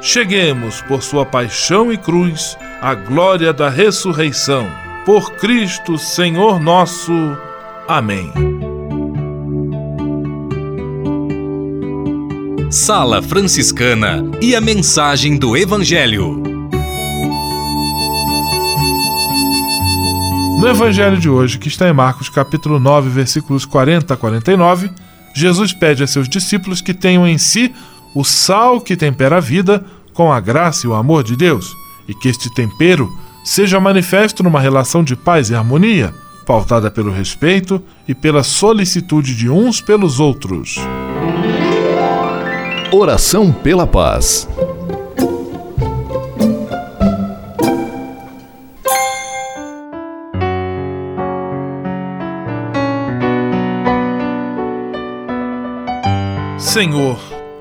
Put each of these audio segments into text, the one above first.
cheguemos, por sua paixão e cruz, à glória da ressurreição. Por Cristo, Senhor nosso. Amém. Sala Franciscana e a mensagem do Evangelho. No Evangelho de hoje, que está em Marcos capítulo 9, versículos 40 a 49, Jesus pede a seus discípulos que tenham em si o sal que tempera a vida com a graça e o amor de Deus, e que este tempero seja manifesto numa relação de paz e harmonia, pautada pelo respeito e pela solicitude de uns pelos outros. Oração pela paz. Senhor,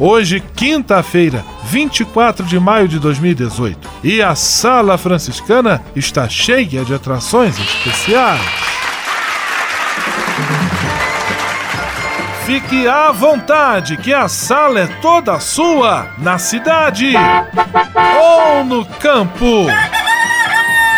Hoje, quinta-feira, 24 de maio de 2018. E a Sala Franciscana está cheia de atrações especiais. Fique à vontade, que a sala é toda sua, na cidade ou no campo.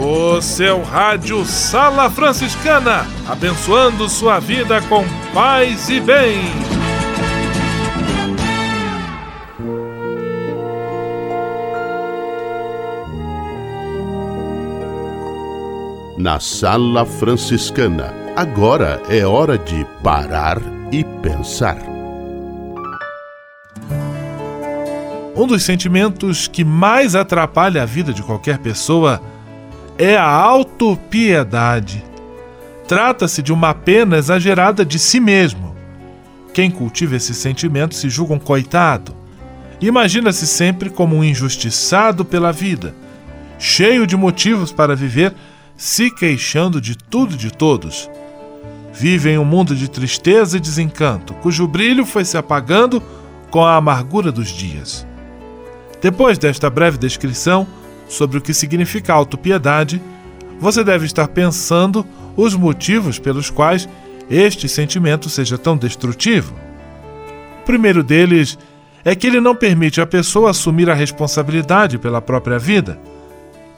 O seu rádio Sala Franciscana, abençoando sua vida com paz e bem. Na Sala Franciscana, agora é hora de parar e pensar. Um dos sentimentos que mais atrapalha a vida de qualquer pessoa é a autopiedade. Trata-se de uma pena exagerada de si mesmo. Quem cultiva esse sentimento se julga um coitado. Imagina-se sempre como um injustiçado pela vida, cheio de motivos para viver, se queixando de tudo e de todos. Vive em um mundo de tristeza e desencanto, cujo brilho foi se apagando com a amargura dos dias. Depois desta breve descrição sobre o que significa autopiedade, você deve estar pensando os motivos pelos quais este sentimento seja tão destrutivo. O primeiro deles é que ele não permite à pessoa assumir a responsabilidade pela própria vida.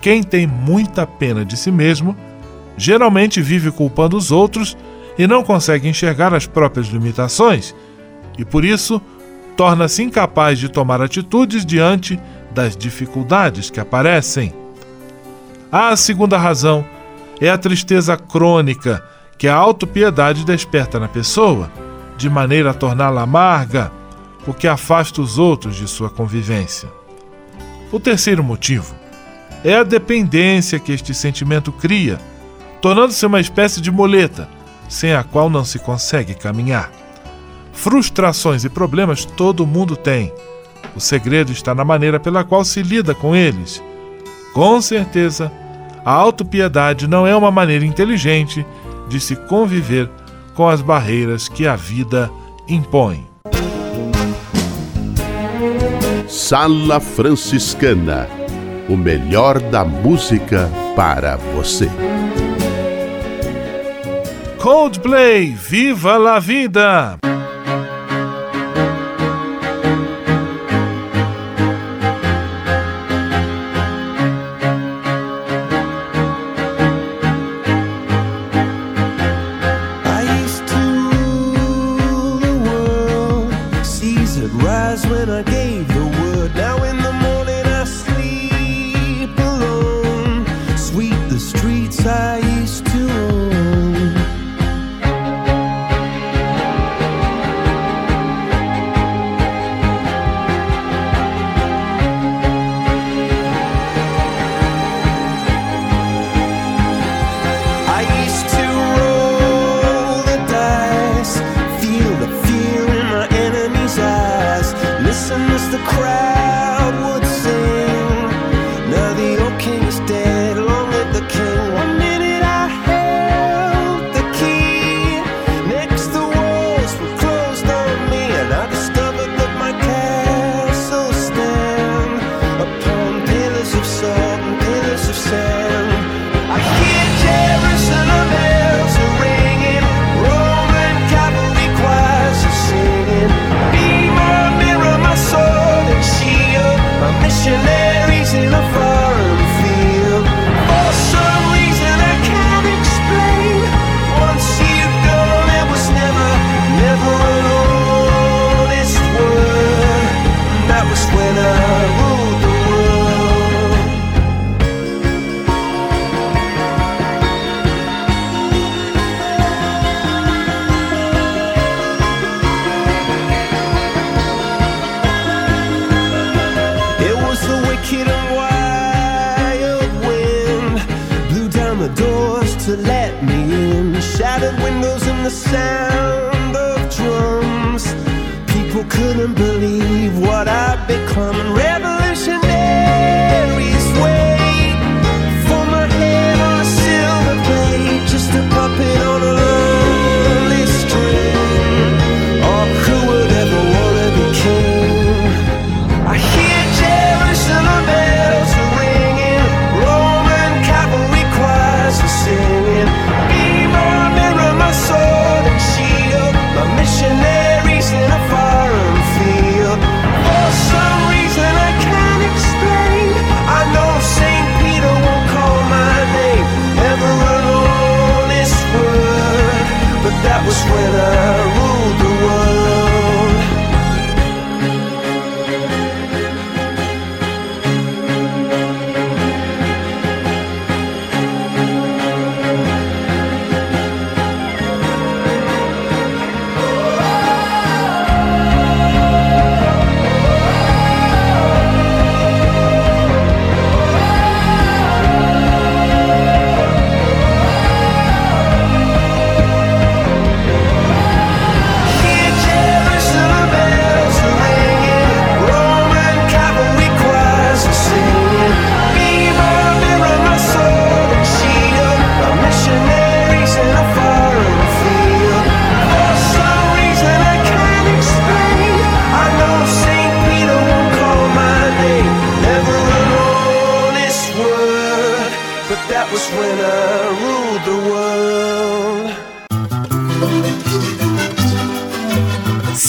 Quem tem muita pena de si mesmo geralmente vive culpando os outros e não consegue enxergar as próprias limitações, e por isso torna-se incapaz de tomar atitudes diante das dificuldades que aparecem. A segunda razão é a tristeza crônica que a autopiedade desperta na pessoa, de maneira a torná-la amarga, o que afasta os outros de sua convivência. O terceiro motivo é a dependência que este sentimento cria, tornando-se uma espécie de moleta, sem a qual não se consegue caminhar. Frustrações e problemas todo mundo tem. O segredo está na maneira pela qual se lida com eles. Com certeza, a autopiedade não é uma maneira inteligente de se conviver com as barreiras que a vida impõe. Sala Franciscana o melhor da música para você. Coldplay, viva la vida!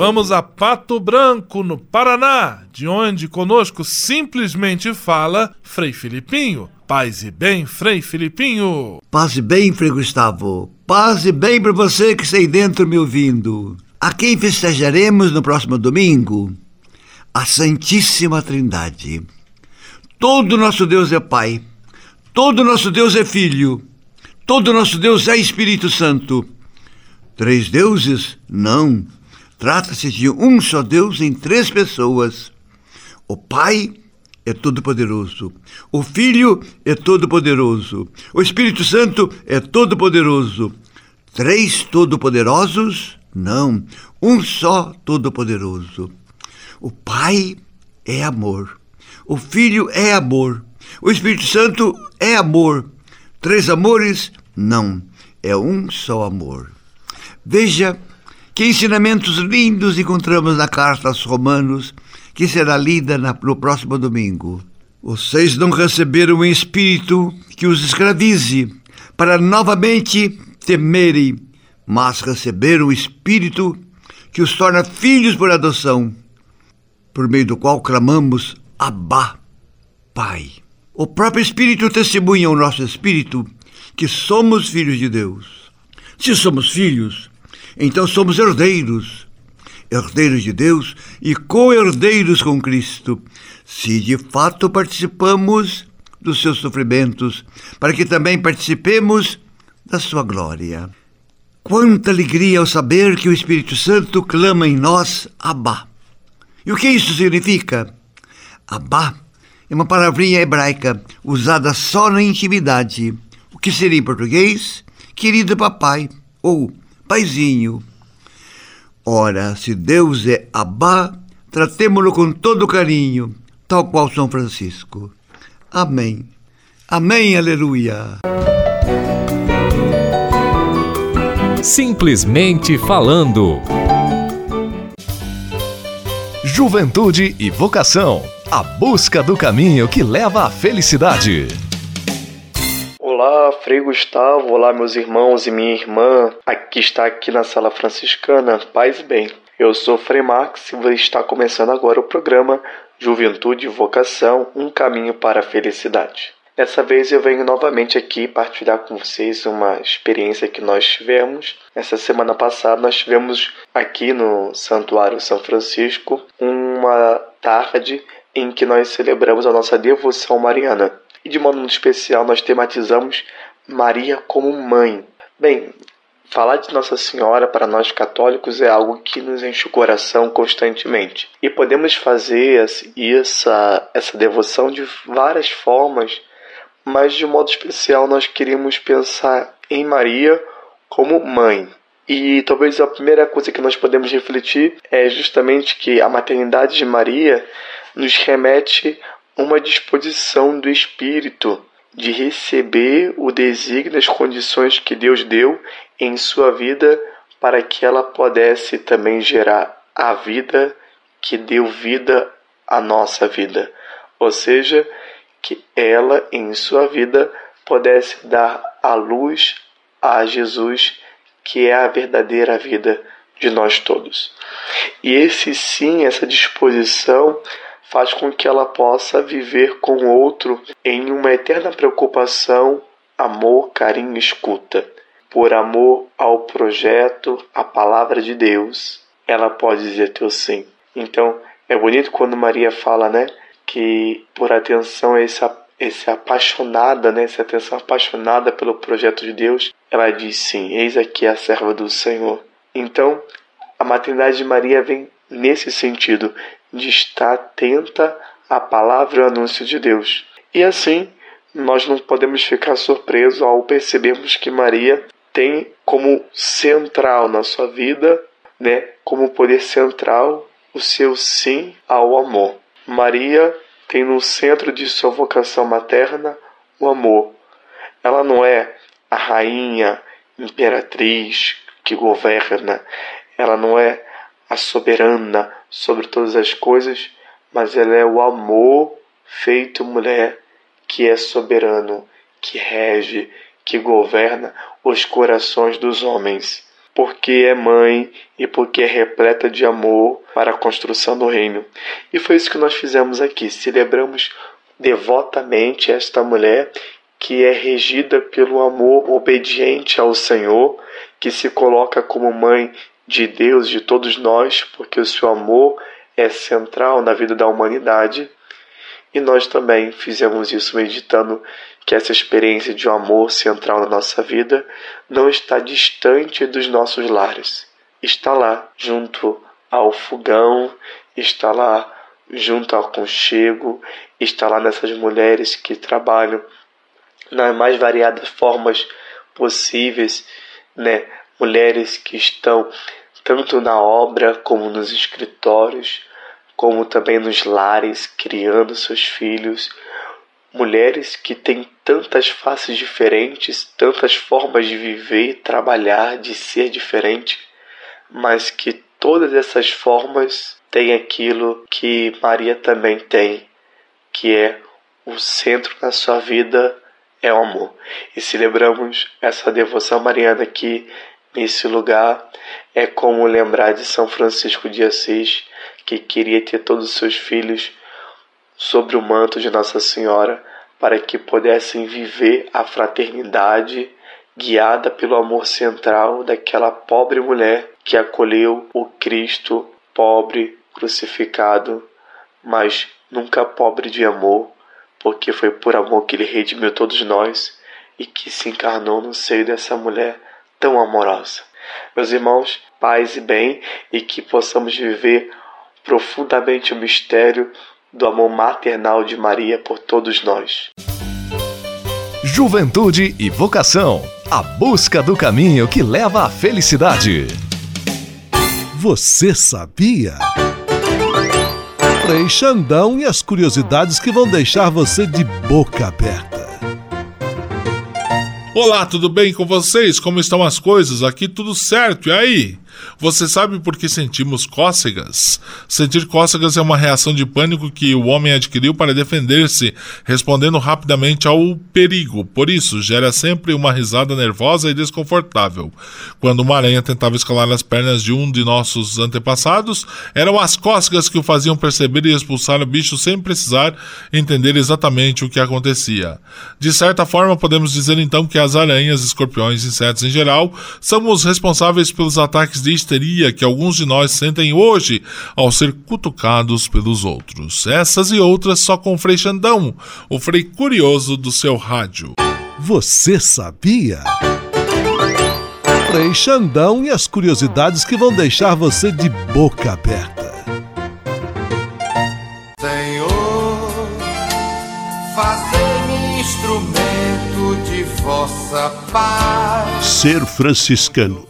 Vamos a Pato Branco, no Paraná, de onde conosco simplesmente fala Frei Filipinho. Paz e bem, Frei Filipinho. Paz e bem, Frei Gustavo. Paz e bem para você que está aí dentro me ouvindo. A quem festejaremos no próximo domingo? A Santíssima Trindade. Todo nosso Deus é Pai. Todo nosso Deus é Filho. Todo nosso Deus é Espírito Santo. Três deuses? Não. Trata-se de um só Deus em três pessoas. O Pai é todo-poderoso. O Filho é todo-poderoso. O Espírito Santo é todo-poderoso. Três todo-poderosos? Não. Um só todo-poderoso. O Pai é amor. O Filho é amor. O Espírito Santo é amor. Três amores? Não. É um só amor. Veja que ensinamentos lindos encontramos na carta aos Romanos, que será lida no próximo domingo. Vocês não receberam um espírito que os escravize, para novamente temerem, mas receberam o espírito que os torna filhos por adoção, por meio do qual clamamos Abá, Pai. O próprio Espírito testemunha ao nosso espírito que somos filhos de Deus. Se somos filhos, então somos herdeiros, herdeiros de Deus e co-herdeiros com Cristo, se de fato participamos dos seus sofrimentos, para que também participemos da sua glória. Quanta alegria ao saber que o Espírito Santo clama em nós Abá. E o que isso significa? Abá é uma palavrinha hebraica usada só na intimidade, o que seria em português querido papai ou paizinho. Ora, se Deus é Abá, tratemo-lo com todo carinho, tal qual São Francisco. Amém. Amém, aleluia. Simplesmente falando. Juventude e vocação. A busca do caminho que leva à felicidade. Olá, Frei Gustavo, olá meus irmãos e minha irmã, aqui está aqui na Sala Franciscana, paz e bem. Eu sou Frei Max e está começando agora o programa Juventude e Vocação, um caminho para a felicidade. Dessa vez eu venho novamente aqui partilhar com vocês uma experiência que nós tivemos. Essa semana passada nós tivemos aqui no Santuário São Francisco uma tarde em que nós celebramos a nossa devoção mariana. E de modo muito especial nós tematizamos Maria como mãe. Bem, falar de Nossa Senhora para nós católicos é algo que nos enche o coração constantemente. E podemos fazer essa, essa devoção de várias formas, mas de modo especial nós queremos pensar em Maria como mãe. E talvez a primeira coisa que nós podemos refletir é justamente que a maternidade de Maria nos remete uma disposição do espírito de receber o desígnio as condições que Deus deu em sua vida para que ela pudesse também gerar a vida que deu vida à nossa vida. Ou seja, que ela em sua vida pudesse dar a luz a Jesus, que é a verdadeira vida de nós todos. E esse sim, essa disposição faz com que ela possa viver com outro em uma eterna preocupação, amor, carinho escuta. Por amor ao projeto, à palavra de Deus, ela pode dizer teu sim. Então, é bonito quando Maria fala, né, que por atenção a esse, esse apaixonada, né, essa atenção apaixonada pelo projeto de Deus, ela diz sim, eis aqui a serva do Senhor. Então, a maternidade de Maria vem nesse sentido, de estar atenta à palavra e ao anúncio de Deus. E assim, nós não podemos ficar surpresos ao percebermos que Maria tem como central na sua vida, né, como poder central o seu sim ao amor. Maria tem no centro de sua vocação materna o amor. Ela não é a rainha imperatriz que governa, ela não é a soberana sobre todas as coisas, mas ela é o amor feito mulher que é soberano, que rege, que governa os corações dos homens, porque é mãe e porque é repleta de amor para a construção do reino. E foi isso que nós fizemos aqui. Celebramos devotamente esta mulher que é regida pelo amor obediente ao Senhor, que se coloca como mãe de Deus, de todos nós, porque o seu amor é central na vida da humanidade. E nós também fizemos isso meditando que essa experiência de um amor central na nossa vida não está distante dos nossos lares. Está lá, junto ao fogão, está lá junto ao conchego, está lá nessas mulheres que trabalham nas mais variadas formas possíveis, né? Mulheres que estão tanto na obra como nos escritórios, como também nos lares, criando seus filhos. Mulheres que têm tantas faces diferentes, tantas formas de viver, trabalhar, de ser diferente, mas que todas essas formas têm aquilo que Maria também tem, que é o centro da sua vida é o amor. E celebramos essa devoção mariana aqui nesse lugar é como lembrar de São Francisco de Assis, que queria ter todos os seus filhos sobre o manto de Nossa Senhora, para que pudessem viver a fraternidade guiada pelo amor central daquela pobre mulher que acolheu o Cristo pobre, crucificado, mas nunca pobre de amor, porque foi por amor que ele redimiu todos nós e que se encarnou no seio dessa mulher tão amorosa. Meus irmãos, paz e bem, e que possamos viver profundamente o mistério do amor maternal de Maria por todos nós. Juventude e vocação a busca do caminho que leva à felicidade. Você sabia? Frei Xandão e as curiosidades que vão deixar você de boca aberta. Olá, tudo bem com vocês? Como estão as coisas? Aqui tudo certo, e aí? Você sabe por que sentimos cócegas? Sentir cócegas é uma reação de pânico que o homem adquiriu para defender-se, respondendo rapidamente ao perigo. Por isso, gera sempre uma risada nervosa e desconfortável. Quando uma aranha tentava escalar as pernas de um de nossos antepassados, eram as cócegas que o faziam perceber e expulsar o bicho sem precisar entender exatamente o que acontecia. De certa forma, podemos dizer então que as aranhas, escorpiões e insetos em geral são os responsáveis pelos ataques de de histeria que alguns de nós sentem hoje ao ser cutucados pelos outros. Essas e outras só com o Frei Xandão, o Frei curioso do seu rádio. Você sabia? Frei Xandão e as curiosidades que vão deixar você de boca aberta. Senhor, fazei-me instrumento de vossa paz. Ser franciscano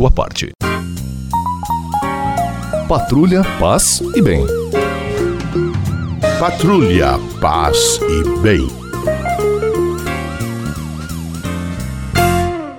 sua parte. Patrulha, paz e bem. Patrulha, paz e bem.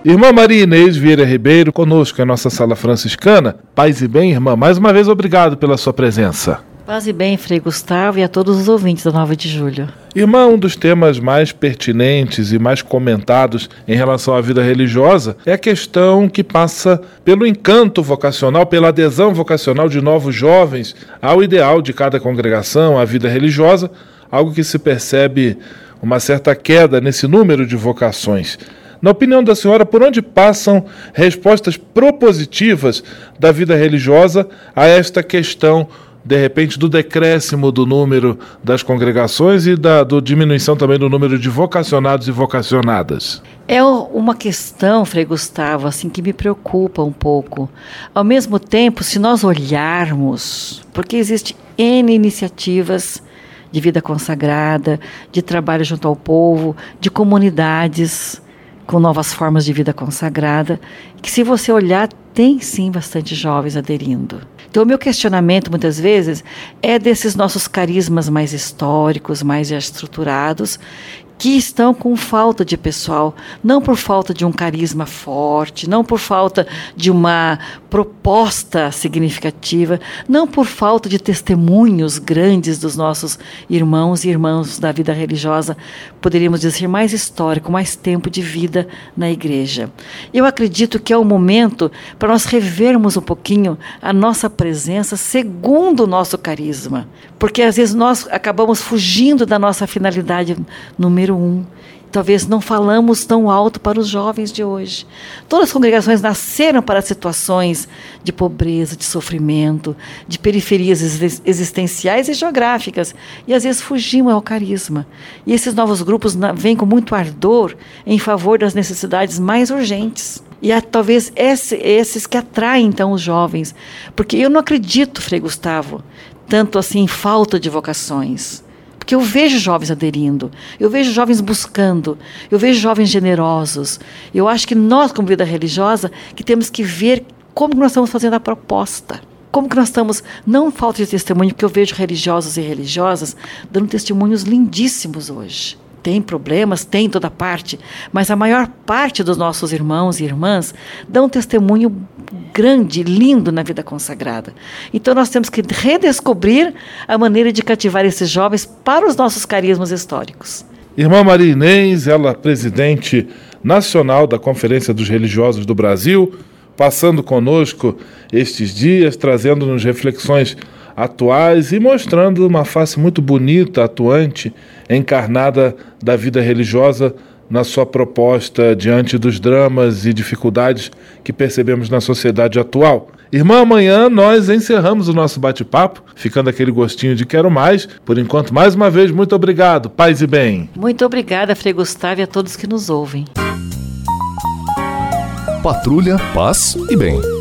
Irmã Maria Inês Vieira Ribeiro, conosco em nossa sala franciscana. Paz e bem, irmã, mais uma vez obrigado pela sua presença. Paz e bem, Frei Gustavo, e a todos os ouvintes da 9 de julho. Irmã, um dos temas mais pertinentes e mais comentados em relação à vida religiosa é a questão que passa pelo encanto vocacional, pela adesão vocacional de novos jovens ao ideal de cada congregação, à vida religiosa, algo que se percebe uma certa queda nesse número de vocações. Na opinião da senhora, por onde passam respostas propositivas da vida religiosa a esta questão de repente, do decréscimo do número das congregações e da do diminuição também do número de vocacionados e vocacionadas? É uma questão, Frei Gustavo, assim, que me preocupa um pouco. Ao mesmo tempo, se nós olharmos, porque existe N iniciativas de vida consagrada, de trabalho junto ao povo, de comunidades com novas formas de vida consagrada, que se você olhar, tem sim bastante jovens aderindo. Então, o meu questionamento, muitas vezes, é desses nossos carismas mais históricos, mais estruturados, que estão com falta de pessoal, não por falta de um carisma forte, não por falta de uma proposta significativa, não por falta de testemunhos grandes dos nossos irmãos e irmãs da vida religiosa, poderíamos dizer mais histórico, mais tempo de vida na igreja. Eu acredito que é o momento para nós revermos um pouquinho a nossa presença segundo o nosso carisma, porque às vezes nós acabamos fugindo da nossa finalidade número um. Talvez não falamos tão alto para os jovens de hoje. Todas as congregações nasceram para situações de pobreza, de sofrimento, de periferias existenciais e geográficas. E às vezes fugimos ao carisma. E esses novos grupos vêm com muito ardor em favor das necessidades mais urgentes. E é talvez esse, esses que atraem então os jovens. Porque eu não acredito, Frei Gustavo, tanto assim em falta de vocações. Porque eu vejo jovens aderindo, eu vejo jovens buscando, eu vejo jovens generosos. Eu acho que nós, como vida religiosa, que temos que ver como nós estamos fazendo a proposta. Como que nós estamos, não falta de testemunho, porque eu vejo religiosos e religiosas dando testemunhos lindíssimos hoje. Tem problemas, tem toda parte, mas a maior parte dos nossos irmãos e irmãs dão um testemunho grande, lindo na vida consagrada. Então nós temos que redescobrir a maneira de cativar esses jovens para os nossos carismas históricos. Irmã Maria Inês, ela presidente nacional da Conferência dos Religiosos do Brasil, passando conosco estes dias, trazendo-nos reflexões atuais e mostrando uma face muito bonita, atuante, encarnada da vida religiosa na sua proposta diante dos dramas e dificuldades que percebemos na sociedade atual. Irmã, amanhã nós encerramos o nosso bate-papo, ficando aquele gostinho de quero mais. Por enquanto, mais uma vez, muito obrigado. Paz e bem. Muito obrigada, Frei Gustavo, e a todos que nos ouvem. Patrulha, paz e bem.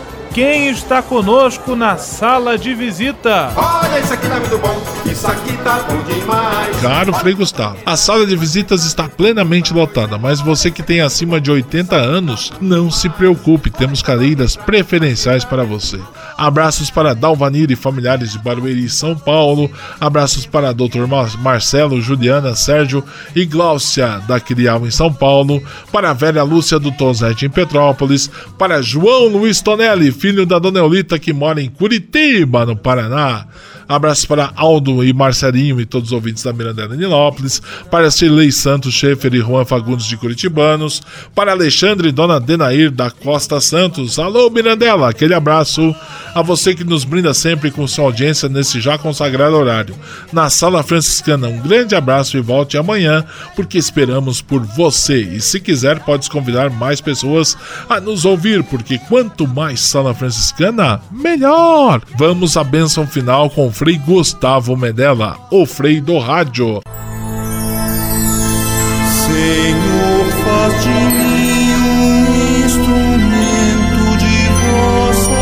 quem está conosco na sala de visita? Olha, isso aqui tá muito bom, isso aqui tá bom demais. Caro Frei Gustavo, a sala de visitas está plenamente lotada, mas você que tem acima de 80 anos, não se preocupe, temos cadeiras preferenciais para você. Abraços para Dalvanir e familiares de Barueri, São Paulo. Abraços para Dr. Marcelo, Juliana, Sérgio e Gláucia da Crial em São Paulo. Para a velha Lúcia do Tonzete em Petrópolis. Para João Luiz Tonelli, filho da Dona Eulita que mora em Curitiba, no Paraná. Abraços para Aldo e Marcelinho e todos os ouvintes da Mirandela Nilópolis. Para Shirley Santos, Schaefer e Juan Fagundes de Curitibanos. Para Alexandre e Dona Denair da Costa Santos. Alô, Mirandela, aquele abraço. A você que nos brinda sempre com sua audiência nesse já consagrado horário. Na Sala Franciscana, um grande abraço e volte amanhã, porque esperamos por você. E se quiser, pode convidar mais pessoas a nos ouvir, porque quanto mais Sala Franciscana, melhor. Vamos à bênção final com Frei Gustavo Medella, o Frei do Rádio. Senhor, faz de mim um instrumento de vossa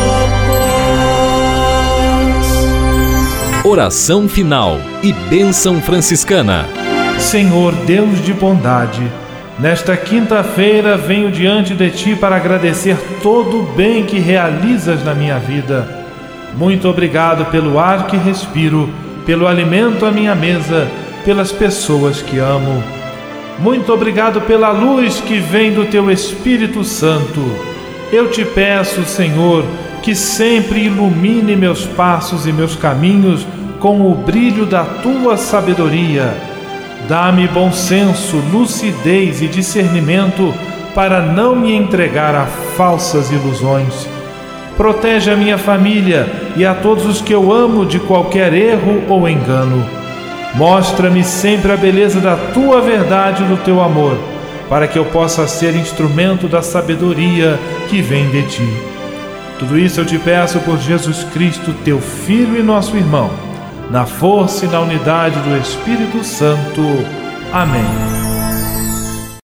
paz. Oração final e bênção franciscana. Senhor Deus de bondade, nesta quinta-feira venho diante de ti para agradecer todo o bem que realizas na minha vida. Muito obrigado pelo ar que respiro, pelo alimento à minha mesa, pelas pessoas que amo. Muito obrigado pela luz que vem do teu Espírito Santo. Eu te peço, Senhor, que sempre ilumine meus passos e meus caminhos com o brilho da tua sabedoria. Dá-me bom senso, lucidez e discernimento para não me entregar a falsas ilusões. Protege a minha família e a todos os que eu amo de qualquer erro ou engano. Mostra-me sempre a beleza da tua verdade e do teu amor, para que eu possa ser instrumento da sabedoria que vem de ti. Tudo isso eu te peço por Jesus Cristo, teu Filho e nosso irmão, na força e na unidade do Espírito Santo. Amém.